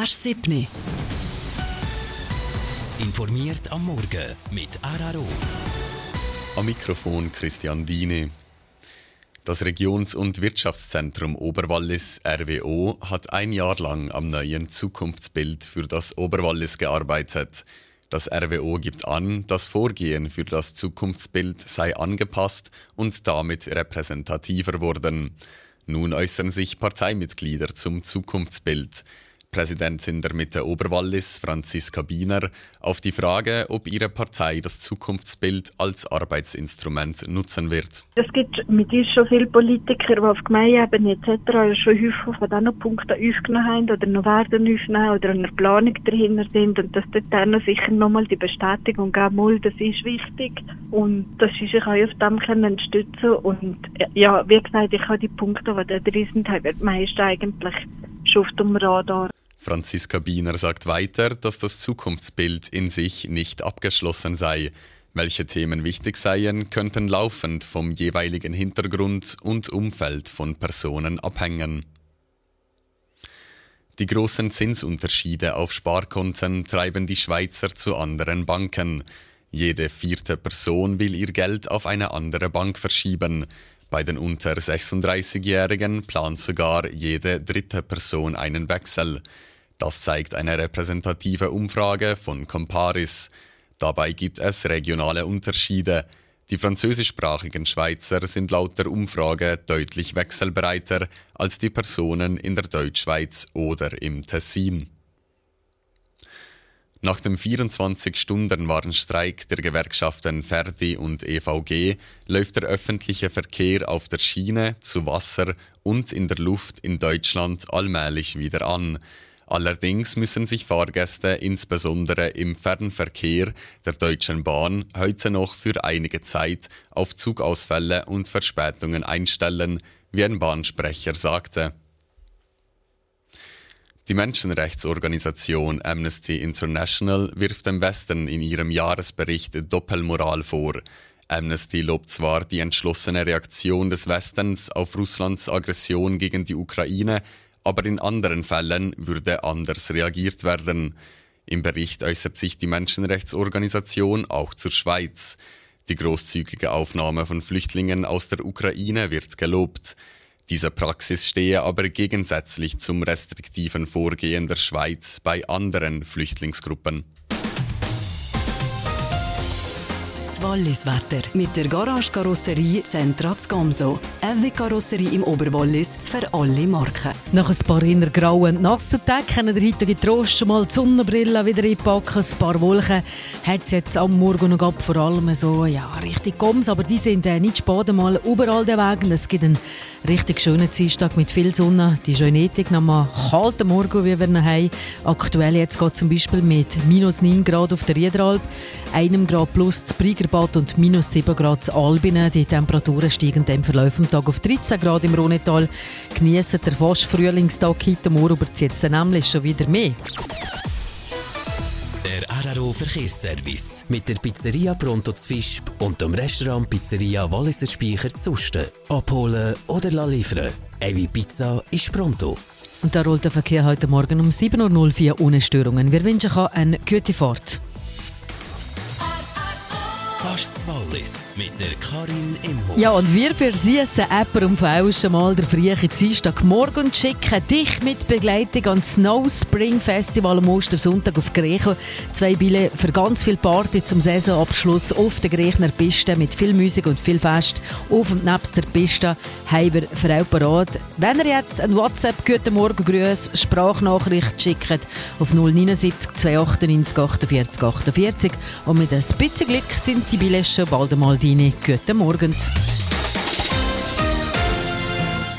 Asch 7. Informiert am Morgen mit Araro. Am Mikrofon Christian Diene. Das Regions- und Wirtschaftszentrum Oberwallis RWO hat ein Jahr lang am neuen Zukunftsbild für das Oberwallis gearbeitet. Das RWO gibt an, das Vorgehen für das Zukunftsbild sei angepasst und damit repräsentativer worden. Nun äußern sich Parteimitglieder zum Zukunftsbild. Präsidentin der Mitte Oberwallis, Franziska Biener, auf die Frage, ob ihre Partei das Zukunftsbild als Arbeitsinstrument nutzen wird. Es gibt mit uns schon viele Politiker, die auf Gemeindeebene etc. schon häufig von diesen Punkten aufgenommen haben oder noch werden aufnehmen oder eine Planung dahinter sind und dass dort dann sicher nochmal die Bestätigung geben das ist wichtig und das ist ich auch auf dem können stützen und ja, wie gesagt, ich habe die Punkte, die da drin sind, haben meist eigentlich schon auf dem Radar. Franziska Biener sagt weiter, dass das Zukunftsbild in sich nicht abgeschlossen sei. Welche Themen wichtig seien, könnten laufend vom jeweiligen Hintergrund und Umfeld von Personen abhängen. Die großen Zinsunterschiede auf Sparkonten treiben die Schweizer zu anderen Banken. Jede vierte Person will ihr Geld auf eine andere Bank verschieben. Bei den unter 36-Jährigen plant sogar jede dritte Person einen Wechsel. Das zeigt eine repräsentative Umfrage von Comparis. Dabei gibt es regionale Unterschiede. Die französischsprachigen Schweizer sind laut der Umfrage deutlich wechselbereiter als die Personen in der Deutschschweiz oder im Tessin. Nach dem 24-Stunden-Warnstreik der Gewerkschaften Verdi und EVG läuft der öffentliche Verkehr auf der Schiene, zu Wasser und in der Luft in Deutschland allmählich wieder an. Allerdings müssen sich Fahrgäste insbesondere im Fernverkehr der Deutschen Bahn heute noch für einige Zeit auf Zugausfälle und Verspätungen einstellen, wie ein Bahnsprecher sagte. Die Menschenrechtsorganisation Amnesty International wirft dem Westen in ihrem Jahresbericht Doppelmoral vor. Amnesty lobt zwar die entschlossene Reaktion des Westens auf Russlands Aggression gegen die Ukraine, aber in anderen Fällen würde anders reagiert werden. Im Bericht äußert sich die Menschenrechtsorganisation auch zur Schweiz. Die großzügige Aufnahme von Flüchtlingen aus der Ukraine wird gelobt. Diese Praxis stehe aber gegensätzlich zum restriktiven Vorgehen der Schweiz bei anderen Flüchtlingsgruppen. Das Wallis-Wetter mit der Garage Karosserie Centra Gomso. Eine Karosserie im Oberwallis für alle Marken. Nach ein paar inner grauen nassen Tagen können der heutige Trost schon mal die Sonnenbrille wieder einpacken. Ein paar Wolken hat es jetzt am Morgen noch gehabt, vor allem so ja, richtig Goms, aber die sind äh, nicht spät mal überall der Wegen. Es gibt einen richtig schönen Dienstag mit viel Sonne. Die Schönetik nach einem kalten Morgen, wie wir ihn haben. Aktuell jetzt geht zum Beispiel mit minus 9 Grad auf der Riederalp, einem Grad plus das Briegerbad und minus 7 Grad zu Albinen. Die Temperaturen steigen im Verlauf des Tages auf 13 Grad im Rhonetal. Genießen der fast Frühlingstag heute Morgen überzieht es nämlich schon wieder mehr. Der Araro Verkehrsservice mit der Pizzeria Pronto zu Fischb und dem Restaurant Pizzeria Walliser Speicher zu Usten. Abholen oder la liefern. Evi Pizza ist pronto. Und da rollt der Verkehr heute Morgen um 7.04 Uhr ohne Störungen. Wir wünschen euch eine gute Fahrt. Wallis mit der Karin Imhof. Ja, und wir versüßen Äpper und Fauschen mal der frühen Dienstagmorgen und schicken dich mit Begleitung an das Snow Spring Festival am Ostersonntag auf Griechen. Zwei Bille für ganz viel Party zum Saisonabschluss auf der Griechener Piste mit viel Musik und viel Fest. Auf und nebst der Piste haben wir Frau parat. Wenn ihr jetzt ein WhatsApp «Guten Morgen, Grüß» Sprachnachricht schickt auf 079 298 48 48 und mit ein bisschen Glück sind die Bille einmal deine. Guten Morgen.